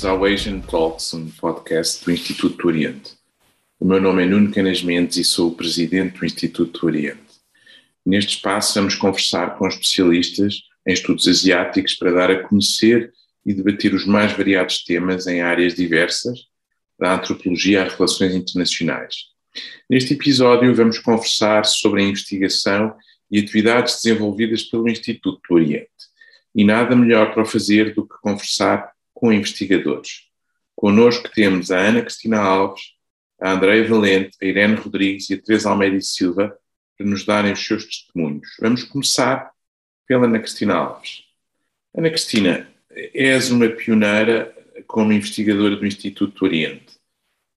Bem-vindos ao Asian Talks, um podcast do Instituto do Oriente. O meu nome é Nuno Canas Mendes e sou o presidente do Instituto do Oriente. Neste espaço vamos conversar com especialistas em estudos asiáticos para dar a conhecer e debater os mais variados temas em áreas diversas, da antropologia às relações internacionais. Neste episódio vamos conversar sobre a investigação e atividades desenvolvidas pelo Instituto do Oriente. E nada melhor para fazer do que conversar com investigadores. Connosco temos a Ana Cristina Alves, a Andreia Valente, a Irene Rodrigues e a Teresa Almeida e Silva para nos darem os seus testemunhos. Vamos começar pela Ana Cristina Alves. Ana Cristina, és uma pioneira como investigadora do Instituto do Oriente.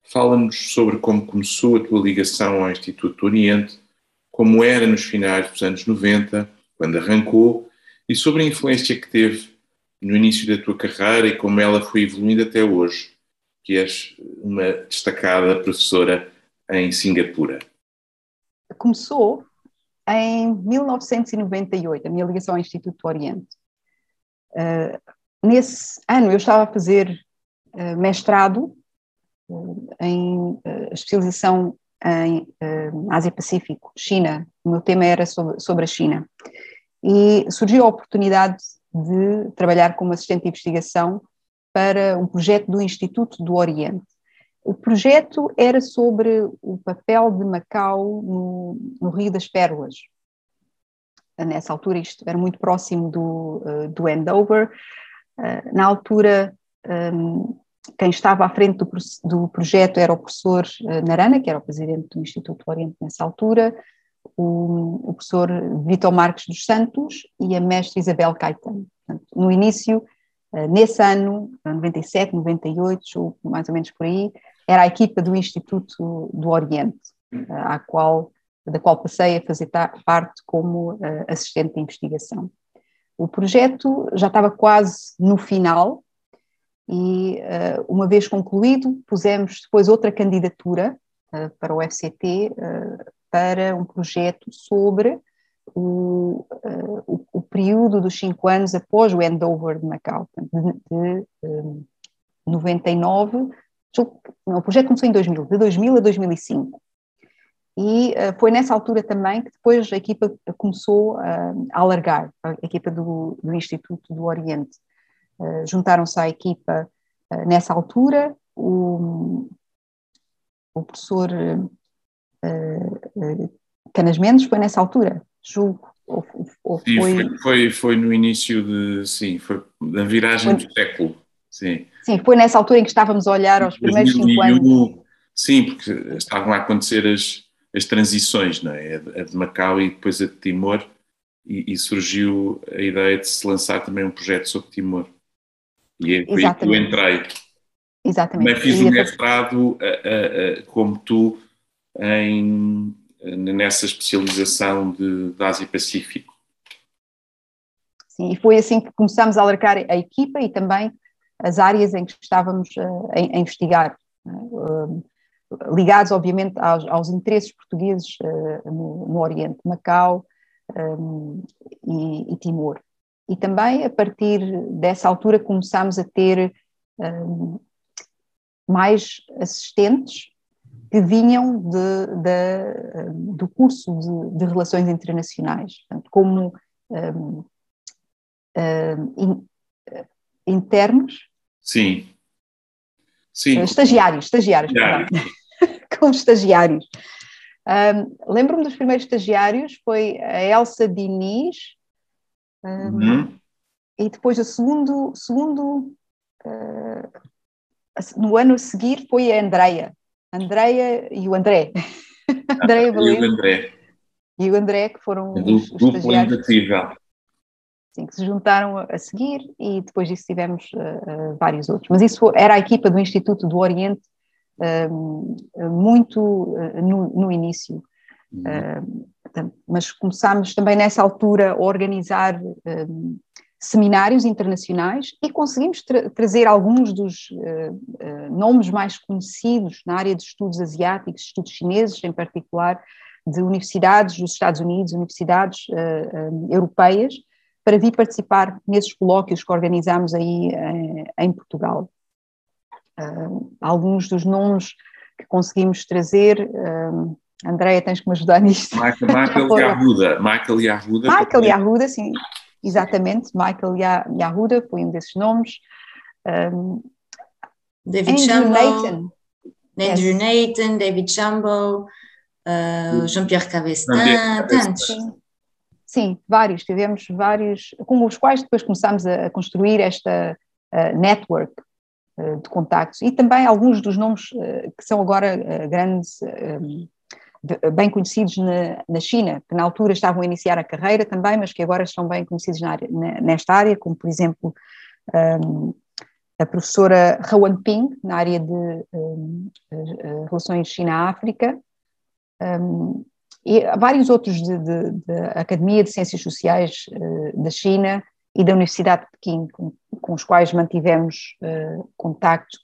Fala-nos sobre como começou a tua ligação ao Instituto do Oriente, como era nos finais dos anos 90, quando arrancou, e sobre a influência que teve no início da tua carreira e como ela foi evoluindo até hoje, que és uma destacada professora em Singapura. Começou em 1998, a minha ligação ao Instituto do Oriente. Uh, nesse ano eu estava a fazer uh, mestrado uh, em especialização em Ásia-Pacífico, China. O meu tema era sobre, sobre a China. E surgiu a oportunidade de trabalhar como assistente de investigação para um projeto do Instituto do Oriente. O projeto era sobre o papel de Macau no, no Rio das Pérolas. Nessa altura, isto era muito próximo do, uh, do Andover. Uh, na altura, um, quem estava à frente do, do, projeto era o professor uh, Narana, que era o presidente do Instituto do Oriente nessa altura, o, o professor Vitor Marques dos Santos e a mestre Isabel Caetano. Portanto, no início, eh, nesse ano, 97, 98, mais ou menos por aí, era a equipa do Instituto do Oriente, eh, qual, da qual passei a fazer parte como eh, assistente de investigação. O projeto já estava quase no final e, uma vez concluído, pusemos depois outra candidatura para o FCT para um projeto sobre o, uh, o, o, período dos cinco anos após o handover de Macau, de, de um, 99, não, o projeto começou em 2000, de 2000 a 2005. E uh, foi nessa altura também que depois a equipa começou uh, a alargar, a equipa do, do Instituto do Oriente. Uh, Juntaram-se à equipa nessa altura o, o professor Canas Mendes foi nessa altura, julgo. Ou, ou sim, foi... Foi, foi... Foi, no início de, sim, foi na viragem foi... do século, sim. Sim, foi nessa altura em que estávamos a olhar aos primeiros cinco anos. Sim, porque estavam a acontecer as, as transições, não é? A de Macau e depois a de Timor, e, e surgiu a ideia de se lançar também um projeto sobre Timor. E é que eu entrei. Exatamente. Também fiz o um mestrado, a, a, a, como tu, em nessa especialização de, de Ásia-Pacífico. Sim, e foi assim que começamos a alargar a equipa e também as áreas em que estávamos uh, a, a, investigar, uh, ligados, obviamente, aos, aos interesses portugueses uh, no, no, Oriente, Macau e, e, Timor. E também, a partir dessa altura, começámos a ter mais assistentes que vinham de, de, do curso de, de, Relações Internacionais, como um, um, in, internos. Sim. Sim. Estagiários, estagiários, como estagiários. Um, Lembro-me dos primeiros estagiários, foi a Elsa Diniz, uhum. e depois o segundo, segundo uh, no ano a seguir foi a Andreia, Andreia e o André. Andréia Valente. E o André. E o André, que foram é os, os estagiários. Sim, que se juntaram a, seguir e depois disso tivemos uh, uh, vários outros. Mas isso era a equipa do Instituto do Oriente uh, muito no, no, início. Uhum. mas começámos também nessa altura a organizar seminários internacionais e conseguimos tra trazer alguns dos uh, uh, nomes mais conhecidos na área de estudos asiáticos, estudos chineses em particular, de universidades dos Estados Unidos, universidades uh, europeias, para vir participar nesses colóquios que organizamos aí em Portugal. alguns dos nomes que conseguimos trazer. Andréia, tens que me ajudar nisto. Michael, Michael Yahuda. Michael Yahuda. Michael Yahuda, sim, exatamente. Michael Yahuda foi um desses nomes. Um, David Andrew Nathan. Andrew yes. Nathan, David Chambo, uh, Jean-Pierre Cabestin, tantos. Sim. sim, vários. Tivemos vários, com os quais depois começámos a, construir esta uh, network uh, de contactos e também alguns dos nomes uh, que são agora grandes bem conhecidos na, na, China, que na altura estavam a iniciar a carreira também, mas que agora estão bem conhecidos na área, nesta área, como por exemplo um, a professora Rowan Ping, na área de um, relações China-África, um, e vários outros da Academia de Ciências Sociais uh, da China e da Universidade de Pequim, com, com os quais mantivemos uh, contacto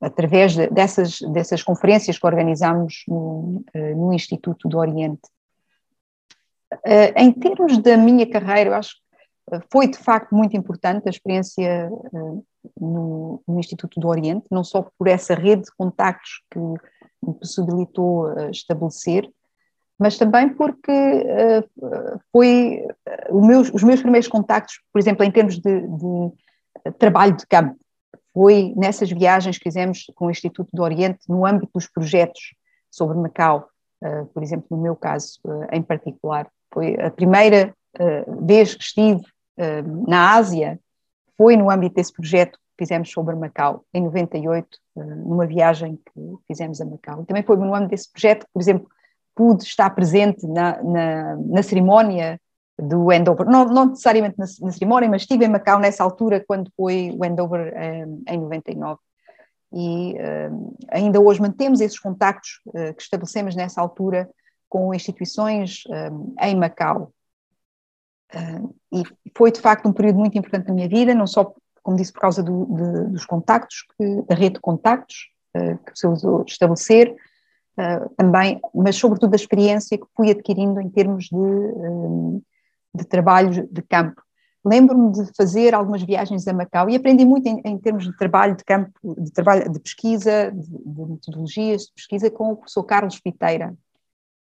através dessas, dessas conferências que organizamos no, eh, no Instituto do Oriente. Eh, em termos da minha carreira, eu acho que foi de facto muito importante a experiência eh, no, no, Instituto do Oriente, não só por essa rede de contactos que me possibilitou estabelecer, mas também porque foi os meus primeiros contactos, por exemplo, em termos de, de trabalho de campo, foi nessas viagens que fizemos com o Instituto do Oriente, no âmbito dos projetos sobre Macau, uh, por exemplo, no meu caso uh, em particular. Foi a primeira uh, vez que estive na Ásia, foi no âmbito desse projeto que fizemos sobre Macau, em 98, numa viagem que fizemos a Macau. E também foi no âmbito desse projeto que, por exemplo, pude estar presente na, na, na cerimónia do handover, não, não necessariamente na, na, cerimónia, mas estive em Macau nessa altura quando foi o handover um, em 99. E um, ainda hoje mantemos esses contactos uh, que estabelecemos nessa altura com instituições um, em Macau. Uh, e foi de facto um período muito importante na minha vida, não só, como disse, por causa do, de, dos contactos, que, da rede de contactos uh, que usou estabelecer, também, mas sobretudo da experiência que fui adquirindo em termos de de trabalhos de campo. Lembro-me de fazer algumas viagens a Macau e aprendi muito em, em, termos de trabalho de campo, de trabalho de pesquisa, de, de metodologias de pesquisa com o professor Carlos Piteira,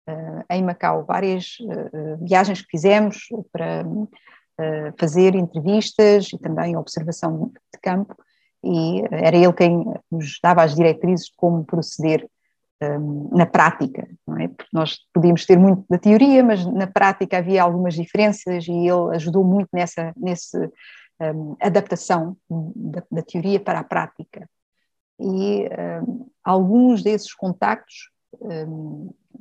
uh, em Macau. Várias uh, viagens que fizemos para uh, fazer entrevistas e também observação de campo, e era ele quem nos dava as diretrizes de como proceder na prática, não é? Porque nós podíamos ter muito da teoria, mas na prática havia algumas diferenças e ele ajudou muito nessa nesse, um, adaptação da, da, teoria para a prática. E um, alguns desses contactos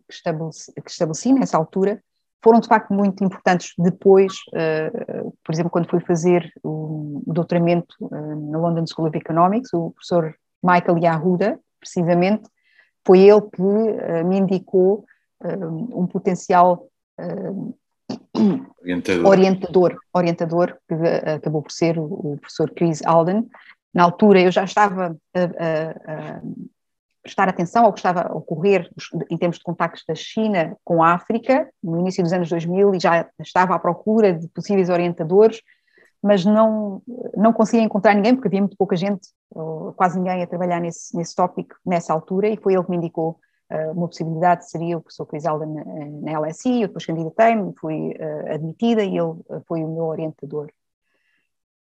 que estabeleci, que, estabeleci, nessa altura foram de facto muito importantes depois, uh, por exemplo, quando fui fazer o, o doutoramento uh, na London School of Economics, o professor Michael Yahuda, precisamente, foi ele que uh, me indicou uh, um potencial uh, orientador. orientador, orientador, que acabou por ser o, o, professor Chris Alden. Na altura eu já estava a, prestar atenção ao que estava a ocorrer em termos de contactos da China com a África, no início dos anos 2000, e já estava à procura de possíveis orientadores, mas não, não conseguia encontrar ninguém, porque havia muito pouca gente, quase ninguém a trabalhar nesse, nesse tópico nessa altura, e foi ele que me indicou uh, uma possibilidade, seria o professor Chris Alden na, na LSI, eu depois candidatei-me, fui uh, admitida e ele uh, foi o meu orientador.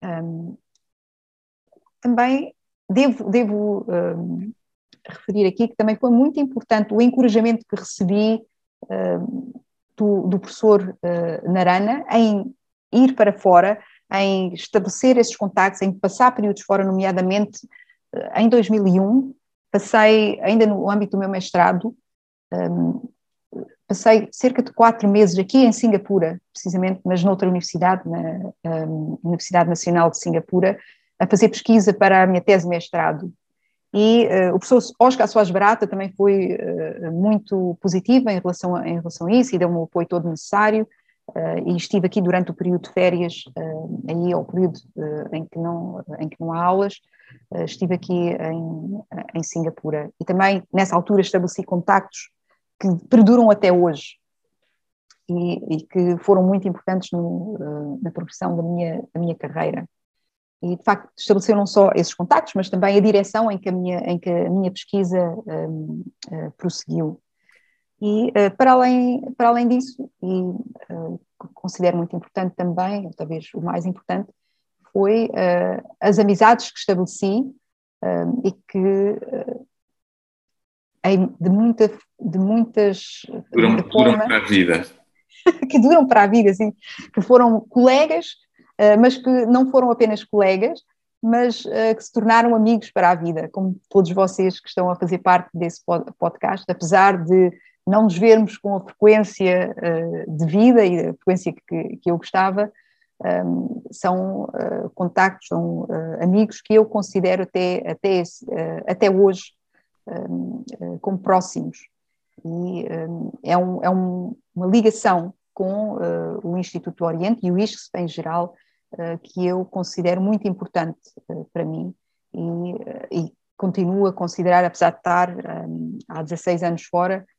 Um, também devo, devo um, referir aqui que também foi muito importante o encorajamento que recebi do, do, professor Narana em ir para fora em estabelecer esses contactos, em passar períodos fora, nomeadamente eh, em 2001, passei, ainda no âmbito do meu mestrado, um, passei cerca de quatro meses aqui em Singapura, precisamente, mas noutra universidade, na um, Universidade Nacional de Singapura, a fazer pesquisa para a minha tese de mestrado. E uh, o professor Oscar Soares Barata também foi uh, muito positivo em relação, a, em relação a isso e deu-me o apoio todo necessário. Uh, e estive aqui durante o período de férias, uh, aí ao período uh, em, que não, em que não há aulas, estive aqui em, em Singapura. E também, nessa altura, estabeleci contactos que perduram até hoje e, e que foram muito importantes no, na progressão da minha, da minha carreira. e de facto estabeleceu não só esses contactos, mas também a direção em que a minha, em que a minha pesquisa um, prosseguiu. E uh, para, além, para além disso, e uh, considero muito importante também, talvez o mais importante, foi as amizades que estabeleci e que de, muita, de muitas. Duram, de duram para a vida. que duram para a vida, assim, que foram colegas eh, mas que não foram apenas colegas, mas uh, que se tornaram amigos para a vida, como todos vocês que estão a fazer parte desse podcast, apesar de não nos vermos com a frequência uh, de vida e a frequência que, que eu gostava, um, ehm, são uh, contactos, são amigos que eu considero até, até, até hoje um, ehm, como próximos. E ehm, é, um, é um, uma ligação com o Instituto do Oriente e o ISCS em geral, que eu considero muito importante para mim e, e, continuo a considerar, apesar de estar há 16 anos fora, uh,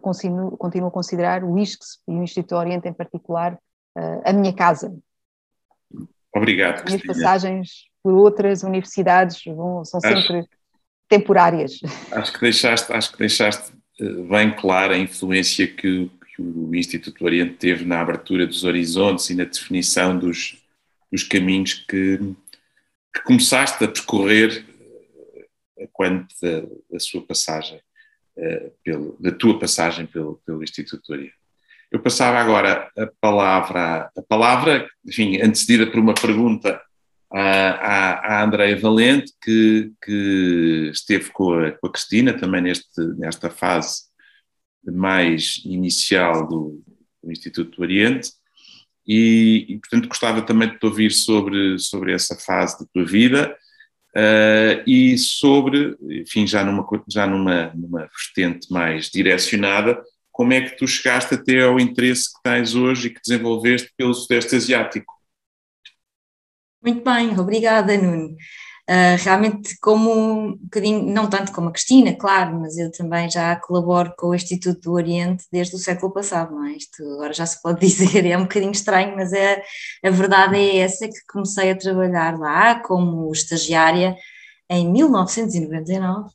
continuo, continuo, a considerar o ISCS e o Instituto Oriente em particular uh, a minha casa. Obrigado. As minhas passagens por outras universidades vão, são acho, sempre temporárias. Acho que deixaste, acho que deixaste bem clara a influência que, que o Instituto Oriente teve na abertura dos horizontes e na definição dos, os caminhos que, que começaste a percorrer eh, quando da, da sua passagem, uh, pelo, da tua passagem pelo, pelo Instituto Oriente. Eu passava agora a palavra, a palavra, enfim, antecedida por uma pergunta à, à Andréia Valente, que, que esteve com a, com a, Cristina também neste, nesta fase mais inicial do, do Instituto do Oriente, e, e, portanto gostava também de te ouvir sobre, sobre essa fase da tua vida uh, e sobre, enfim, já numa, já numa, numa vertente mais direcionada, como é que tu chegaste até ao interesse que tens hoje e que desenvolveste pelo Sudeste Asiático? Muito bem, obrigada Nuno. Uh, realmente como um bocadinho, não tanto como a Cristina, claro, mas eu também já colaboro com o Instituto do Oriente desde o século passado, não é? Isto agora já se pode dizer, é um bocadinho estranho, mas é, a verdade é essa que comecei a trabalhar lá como estagiária em 1999.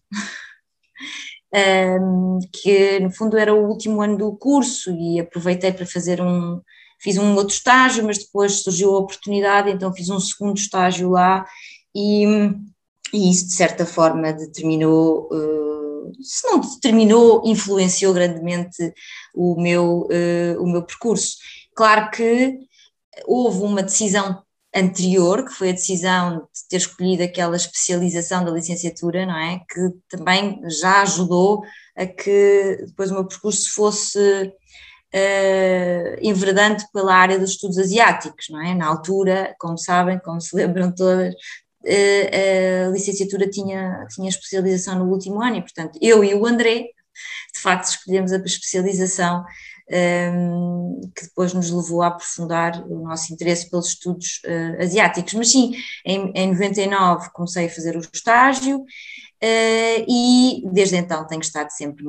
um, que no fundo era o último ano do curso e aproveitei para fazer um, fiz um outro estágio, mas depois surgiu a oportunidade, então fiz um segundo estágio lá e, e isso de certa forma determinou, uh, se não determinou, influenciou grandemente o meu, uh, o meu percurso. Claro que houve uma decisão anterior, que foi a decisão de ter escolhido aquela especialização da licenciatura, não é? Que também já ajudou a que depois o meu percurso fosse uh, pela área dos estudos asiáticos, não é? Na altura, como sabem, como se lembram todas, a licenciatura tinha, tinha especialização no último ano e, portanto, eu e o André, de facto, escolhemos a especialização um, que depois nos levou a aprofundar o nosso interesse pelos estudos uh, asiáticos. Mas sim, em, em 99 comecei a fazer o estágio uh, e desde então tenho estado sempre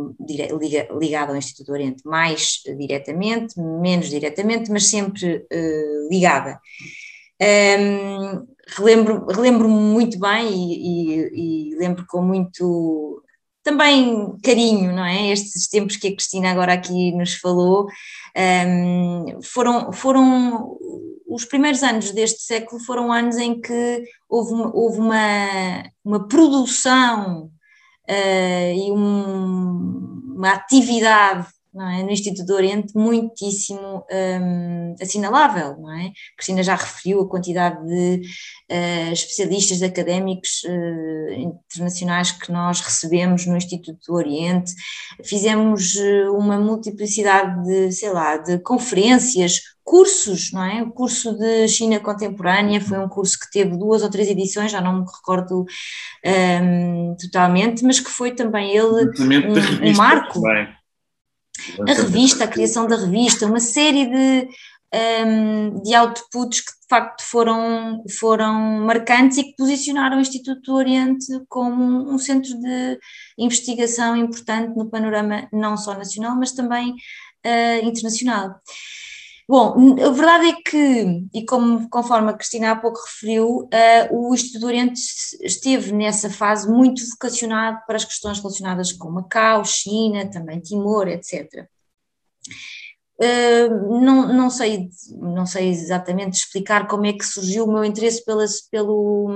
liga, ligado ao Instituto Oriente, mais diretamente, menos diretamente, mas sempre uh, ligada. Um, relembro, relembro muito bem e, e, e, lembro com muito também carinho, não é? Estes tempos que a Cristina agora aqui nos falou um, foram, foram os primeiros anos deste século foram anos em que houve uma, houve uma, uma produção uh, e um, uma atividade é? no Instituto do Oriente muitíssimo um, assinalável, não é? Cristina já referiu a quantidade de uh, especialistas académicos uh, internacionais que nós recebemos no Instituto do Oriente, fizemos uh, uma multiplicidade de, sei lá, de conferências, cursos, não é? O curso de China Contemporânea foi um curso que teve duas ou três edições, já não me recordo um, totalmente, mas que foi também ele um, um marco. Também a revista, a criação da revista, uma série de, um, de outputs que de facto foram, foram marcantes e que posicionaram o Instituto do Oriente como um centro de investigação importante no panorama não só nacional, mas também uh, internacional. Bom, a verdade é que, e como, conforme a Cristina há pouco referiu, uh, o Instituto do Oriente esteve nessa fase muito vocacionado para as questões relacionadas com Macau, China, também Timor, etc. Uh, não, não, sei, não sei exatamente explicar como é que surgiu o meu interesse pelas, pelo,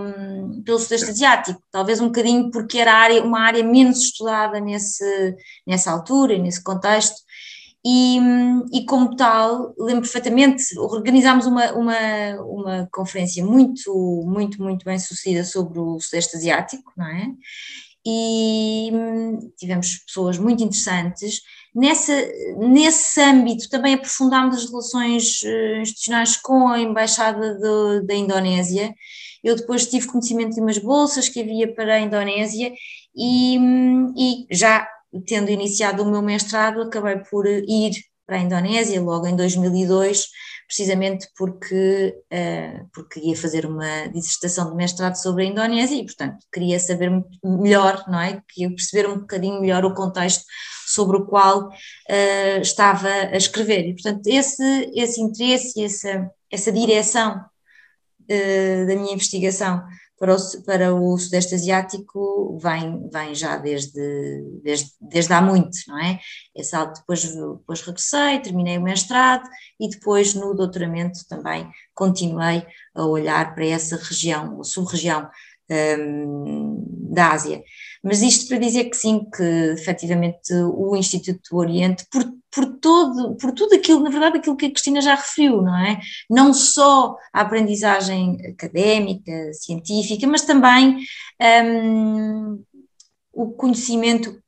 pelo Sudeste Asiático, talvez um bocadinho porque era área, uma área menos estudada nesse, nessa altura, nesse contexto, e, e, como tal, lembro perfeitamente, organizámos uma, uma, uma conferência muito, muito, muito bem sucedida sobre o Sudeste Asiático, não é? E tivemos pessoas muito interessantes. Nessa, nesse âmbito também aprofundámos as relações eh, institucionais com a Embaixada da Indonésia. Eu depois tive conhecimento de umas bolsas que havia para a Indonésia e, e já tendo iniciado o meu mestrado, acabei por ir para a Indonésia logo em 2002, precisamente porque, uh, porque ia fazer uma dissertação de mestrado sobre a Indonésia e, portanto, queria saber melhor, não é? Queria perceber um bocadinho melhor o contexto sobre o qual uh, estava a escrever. E, portanto, esse, esse interesse, essa, essa direção uh, da minha investigação para o, para o Sudeste Asiático vem, vem já desde, desde, desde há muito, não é? Esse alto depois, depois regressei, terminei o mestrado e depois no doutoramento também continuei a olhar para essa região, ou sub-região um, da Ásia. Mas isto para dizer que sim, que efetivamente o Instituto do Oriente, por por todo, por tudo aquilo, na verdade, aquilo que a Cristina já referiu, não é? Não só a aprendizagem académica, científica, mas também um, o conhecimento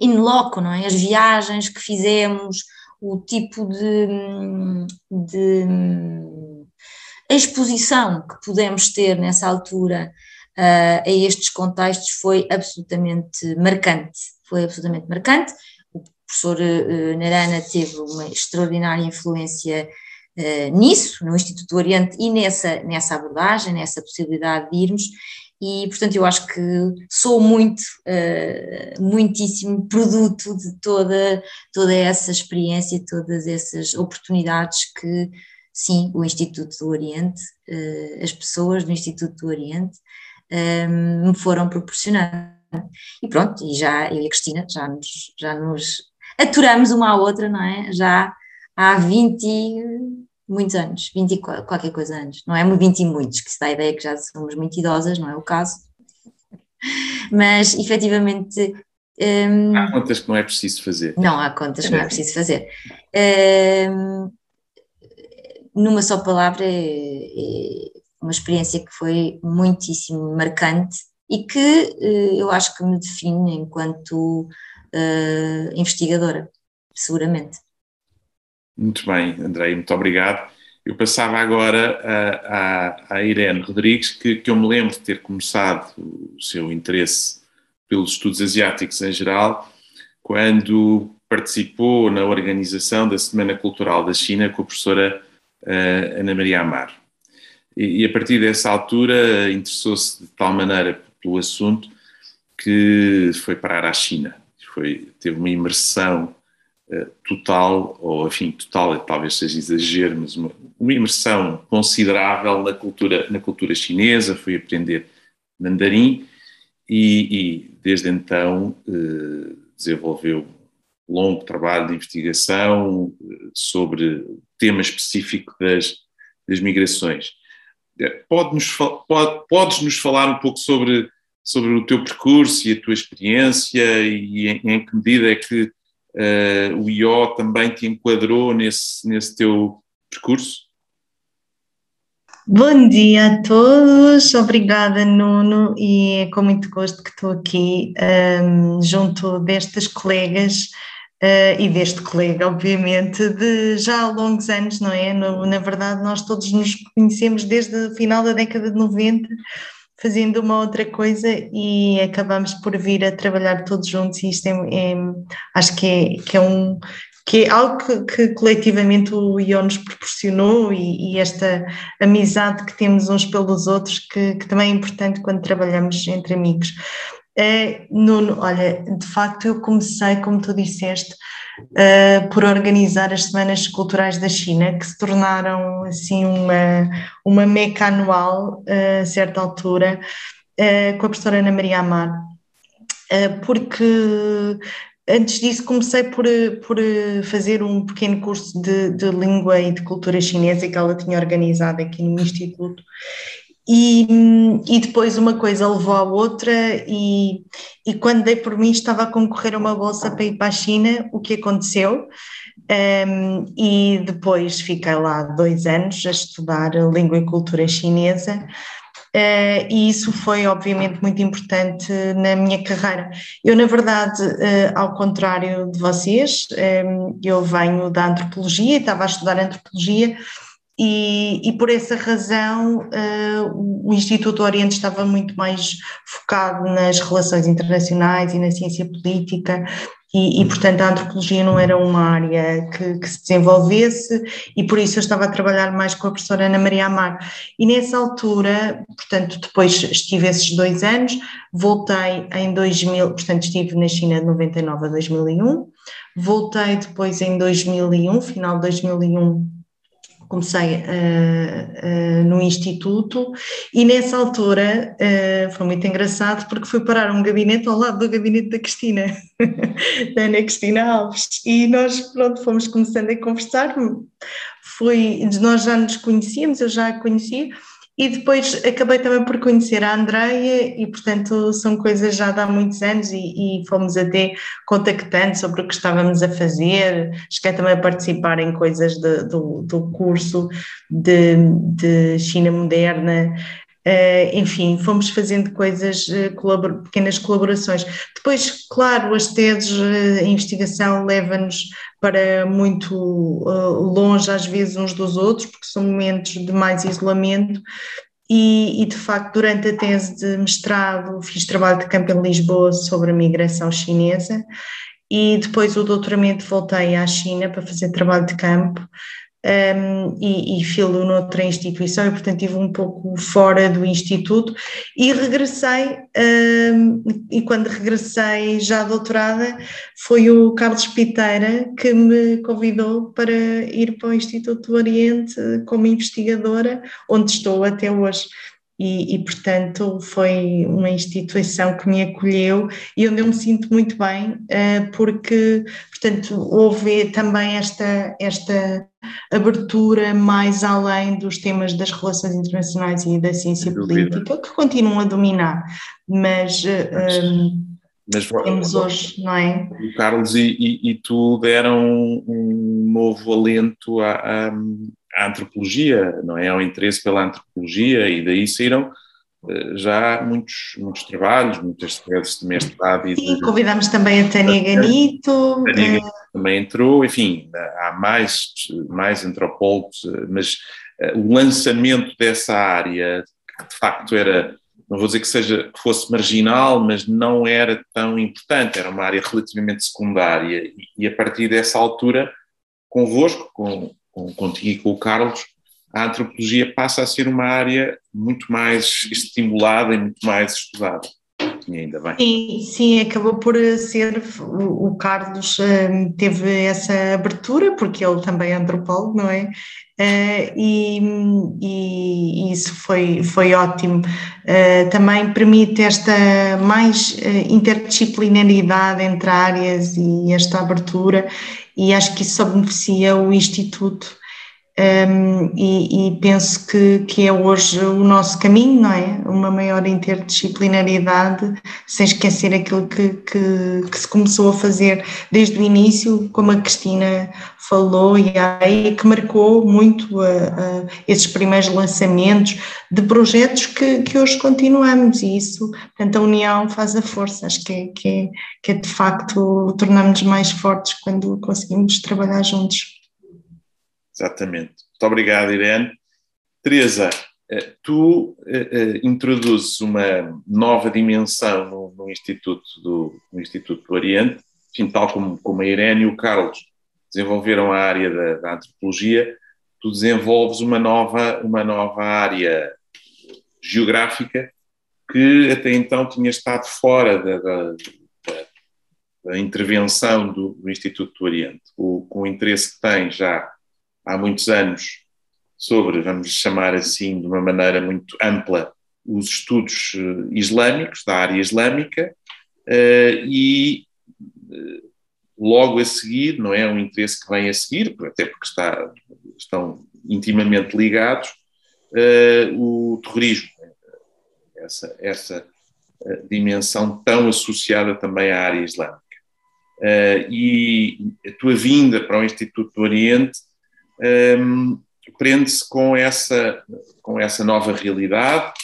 in loco, não é? As viagens que fizemos, o tipo de, de exposição que pudemos ter nessa altura a estes contextos foi absolutamente marcante, foi absolutamente marcante. Professor uh, Narana teve uma extraordinária influência uh, nisso, no Instituto do Oriente e nessa, nessa abordagem, nessa possibilidade de irmos, e portanto eu acho que sou muito, uh, muitíssimo produto de toda, toda essa experiência, todas essas oportunidades que, sim, o Instituto do Oriente, as pessoas do Instituto do Oriente me foram proporcionando. E pronto, e já eu e a Cristina já nos, já nos aturamos uma à outra, não é? Já há 20 muitos anos, 20 e qualquer coisa anos, não é 20 e muitos, que se dá a ideia que já somos muito idosas, não é o caso. Mas efetivamente. Um, há contas que não é preciso fazer. Não, há contas que não é preciso fazer. Um, numa só palavra, é, é uma experiência que foi muitíssimo marcante e que eh, eu acho que me define enquanto uh, investigadora, seguramente. Muito bem, Andrei, muito obrigado. Eu passava agora a Irene Rodrigues, que, que eu me lembro de ter começado o seu interesse pelos estudos asiáticos em geral, quando participou na organização da Semana Cultural da China com a professora uh, Ana Maria Amar. E, e, a partir dessa altura interessou-se de tal maneira pelo assunto que foi parar à China foi, teve uma imersão uh, total, ou enfim, total talvez seja exagero, mas uma, uma, imersão considerável na cultura, na cultura chinesa, foi aprender mandarim e, e desde então uh, desenvolveu um longo trabalho de investigação uh, sobre tema específico das, das migrações. Pode, podes-nos falar um pouco sobre sobre o teu percurso e a tua experiência e em, em que medida é que uh, o IO também te enquadrou nesse, nesse teu percurso? Bom dia a todos, obrigada Nuno e é com muito gosto que estou aqui um, ehm, junto destas colegas uh, e deste colega, obviamente, de já há longos anos, não é? No, na verdade, nós todos nos conhecemos desde o final da década de 90 fazendo uma outra coisa e acabamos por vir a trabalhar todos juntos e isto é, é acho que é, que é um que é algo que, que coletivamente o IO nos proporcionou e, e, esta amizade que temos uns pelos outros que, que, também é importante quando trabalhamos entre amigos. É, Nuno, olha, de facto eu comecei, como tu disseste, uh, por organizar as Semanas Culturais da China, que se tornaram assim uma, uma meca anual uh, a certa altura, uh, com a professora Ana Maria Amar, porque antes disso comecei por, por fazer um pequeno curso de, de língua e de cultura chinesa que ela tinha organizado aqui no Instituto e, e, depois uma coisa levou à outra, e, e, quando dei por mim estava a concorrer a uma bolsa para ir para a China, o que aconteceu, um, e depois fiquei lá dois anos a estudar língua e cultura chinesa. Uh, e isso foi obviamente muito importante na minha carreira. Eu, na verdade, uh, ao contrário de vocês, um, eu venho da antropologia, estava a estudar antropologia, e, e, por essa razão uh, o Instituto Oriente estava muito mais focado nas relações internacionais e na ciência política e, e, portanto a antropologia não era uma área que, que, se desenvolvesse e por isso eu estava a trabalhar mais com a professora Ana Maria Amar. E nessa altura, portanto depois estive esses dois anos, voltei em 2000, portanto estive na China de 99 a 2001, voltei depois em 2001, final de 2001 comecei uh, uh, no Instituto e nessa altura uh, foi muito engraçado porque fui parar um gabinete ao lado do gabinete da Cristina, da Ana Cristina Alves, e nós pronto fomos começando a conversar, foi, nós já nos conhecíamos, eu já a conhecia, e depois acabei também por conhecer a Andreia e, portanto, são coisas já de há muitos anos e, e fomos até contactando sobre o que estávamos a fazer. Cheguei também a participar em coisas de, do, do curso de, de China Moderna Uh, enfim, fomos fazendo coisas, uh, colabor pequenas colaborações. Depois, claro, as teses, uh, a investigação leva-nos para muito longe, às vezes, uns dos outros, porque são momentos de mais isolamento. E, e, de facto, durante a tese de mestrado, fiz trabalho de campo em Lisboa sobre a migração chinesa. E depois o doutoramento voltei à China para fazer trabalho de campo um, e, e filo noutra instituição e portanto estive um pouco fora do instituto e regressei um, e quando regressei já doutorada foi o Carlos Piteira que me convidou para ir para o Instituto do Oriente como investigadora onde estou até hoje. E, e, portanto foi uma instituição que me acolheu e onde eu me sinto muito bem uh, porque portanto houve também esta esta abertura mais além dos temas das relações internacionais e da ciência política que continuam a dominar mas, uh, mas temos hoje, não é? O Carlos e, e, e tu deram um novo alento a à antropologia, não é? Ao interesse pela antropologia e daí saíram eh, já muitos, muitos trabalhos, muitas teses de mestrado. E de... convidamos também a Tânia Ganito. A Tânia eh, Ganito também entrou, enfim, há mais, mais antropólogos, eh, mas o lançamento dessa área, que de facto era, não vou dizer que seja que fosse marginal, mas não era tão importante, era uma área relativamente secundária, e, e a partir dessa altura, convosco, com, com, contigo e com o Carlos, a antropologia passa a ser uma área muito mais estimulada e muito mais estudada. E ainda bem. Sim, sim, acabou por ser. O, Carlos um, teve essa abertura, porque ele também é antropólogo, não é? Uh, e, e, isso foi, foi ótimo. Uh, também permite esta mais uh, interdisciplinaridade entre áreas e esta abertura, e acho que isso só beneficia o Instituto um, e, e, penso que, que é hoje o nosso caminho, não é? Uma maior interdisciplinaridade, sem esquecer aquilo que, que, que, se começou a fazer desde o início, como a Cristina falou, e aí que marcou muito a, a esses primeiros lançamentos de projetos que, que hoje continuamos, e isso, portanto, a união faz a força, acho que é, que é, que é de facto tornamos-nos mais fortes quando conseguimos trabalhar juntos. Exatamente. Muito obrigado, Irene. Teresa, eh, tu eh, eh, introduzes uma nova dimensão no, no Instituto, do, no Instituto do Oriente, enfim, tal como, como a Irene e o Carlos desenvolveram a área da, da antropologia, tu desenvolves uma nova, uma nova área geográfica que até então tinha estado fora da, da, da, intervenção do, do, Instituto do Oriente, o, com o interesse que tem já há muitos anos sobre, vamos chamar assim, de uma maneira muito ampla, os estudos uh, islâmicos, da área islâmica, uh, e uh, logo a seguir, não é um interesse que vem a seguir, até porque está, estão intimamente ligados, o terrorismo, essa, essa dimensão tão associada também à área islâmica. e a tua vinda para o Instituto do Oriente um, prende-se com essa, com essa nova realidade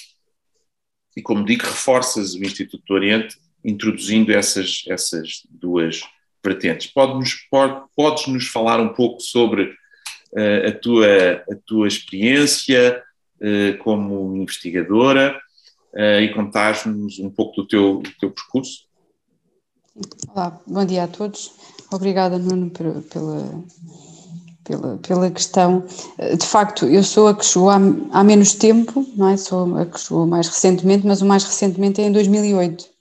e, como digo, reforças o Instituto do Oriente introduzindo essas, essas duas vertentes. Podes-nos pode, podes -nos falar um pouco sobre uh, a, tua, a tua experiência uh, como investigadora uh, e contar-nos um pouco do teu, do teu percurso? Olá, bom dia a todos. Obrigada, Nuno, pela, pela, pela questão. De facto, eu sou a que chegou há, há, menos tempo, não é? Sou a que chegou mais recentemente, mas o mais recentemente é em 2008.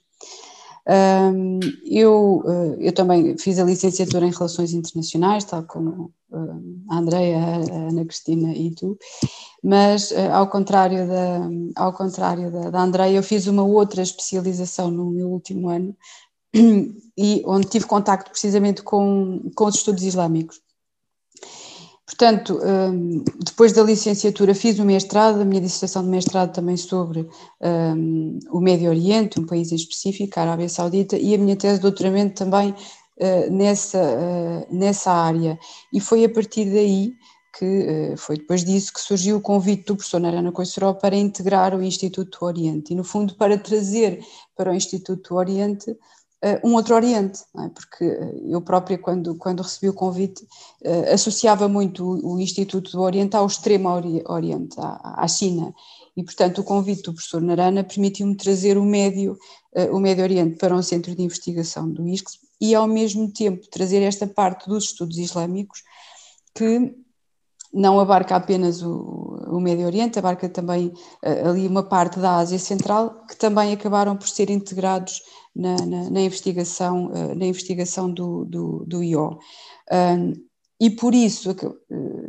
Um, eu, eh, eu também fiz a licenciatura em Relações Internacionais, tal como a Andreia, a Ana Cristina e tu, mas eh, ao contrário da, ao contrário da, da Andreia, eu fiz uma outra especialização no meu último ano, e onde tive contacto precisamente com, com os estudos islâmicos. Portanto, hum, depois da licenciatura fiz o mestrado, a minha dissertação de mestrado também sobre um, o Médio Oriente, um país em específico, a Arábia Saudita, e a minha tese de doutoramento também uh, nessa, nessa área. E foi a partir daí que foi depois disso que surgiu o convite do professor Narana Coiceró para integrar o Instituto do Oriente e, no fundo, para trazer para o Instituto do Oriente um outro Oriente, é? porque eh, eu própria, quando, quando recebi o convite, uh, associava muito o, Instituto do Oriente ao Extremo Oriente, à, à, China, e portanto o convite do professor Narana permitiu-me trazer o Médio, o Médio Oriente para um centro de investigação do ISCS e ao mesmo tempo trazer esta parte dos estudos islâmicos que não abarca apenas o, o Médio Oriente, abarca também uh, ali uma parte da Ásia Central, que também acabaram por ser integrados na, na, na investigação, uh, na investigação do, do, do IO. e por isso, uh,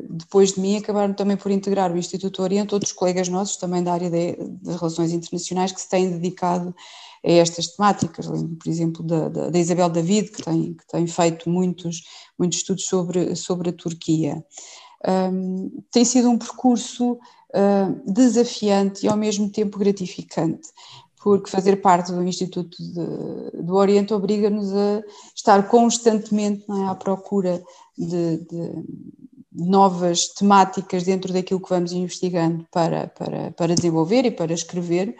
depois de mim, acabaram também por integrar o Instituto Oriente outros colegas nossos, também da área das relações internacionais, que se têm dedicado a estas temáticas. Lembro, por exemplo, da, da, da, Isabel David, que tem, que tem feito muitos, muitos estudos sobre, sobre a Turquia. Um, tem sido um percurso uh, desafiante e ao mesmo tempo gratificante, porque fazer parte do Instituto de, do Oriente obriga-nos a estar constantemente é, à procura de, de, novas temáticas dentro daquilo que vamos investigando para, para, para desenvolver e para escrever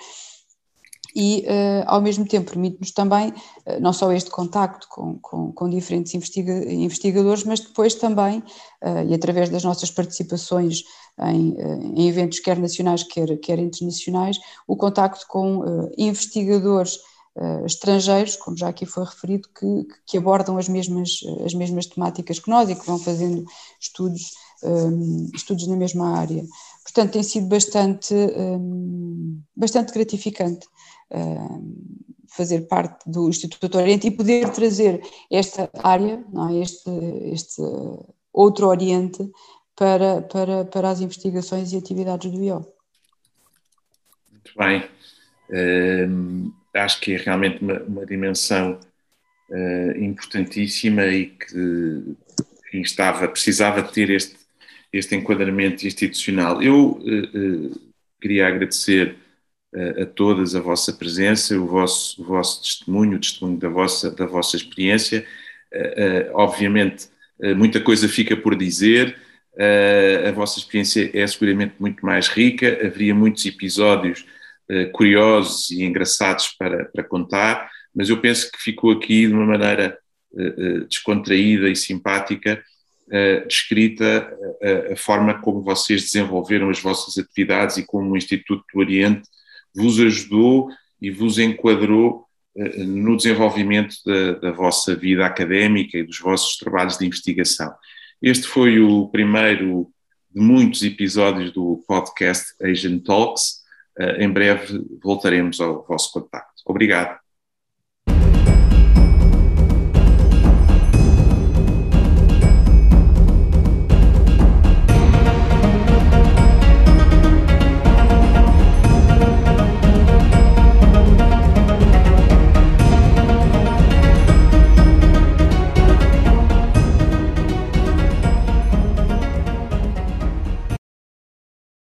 e, uh, ao mesmo tempo, permite-nos também uh, não só este contacto com, com, com diferentes investiga investigadores, mas depois também, uh, e através das nossas participações em, em, eventos quer nacionais, quer, quer internacionais, o contacto com investigadores estrangeiros, como já aqui foi referido, que, que abordam as mesmas, as mesmas temáticas que nós e que vão fazendo estudos, um, estudos na mesma área. Portanto, tem sido bastante, bastante gratificante fazer parte do Instituto Oriente e poder trazer esta área, é? este, este outro Oriente, para, para, para as investigações e atividades do IO. Muito bem. Uh, acho que é realmente uma, uma dimensão uh, importantíssima e que enfim, estava, precisava ter este, este enquadramento institucional. Eu uh, queria agradecer a, todas a vossa presença, o vosso, o vosso testemunho, o testemunho da vossa, da vossa experiência. Obviamente, muita coisa fica por dizer, a vossa experiência é seguramente muito mais rica, haveria muitos episódios curiosos e engraçados para, para contar, mas eu penso que ficou aqui de uma maneira descontraída e simpática descrita a forma como vocês desenvolveram as vossas atividades e como o Instituto do Oriente vos ajudou e vos enquadrou uh, no desenvolvimento da, da, vossa vida académica e dos vossos trabalhos de investigação. Este foi o primeiro de muitos episódios do podcast Asian Talks. em breve voltaremos ao vosso contacto. Obrigado.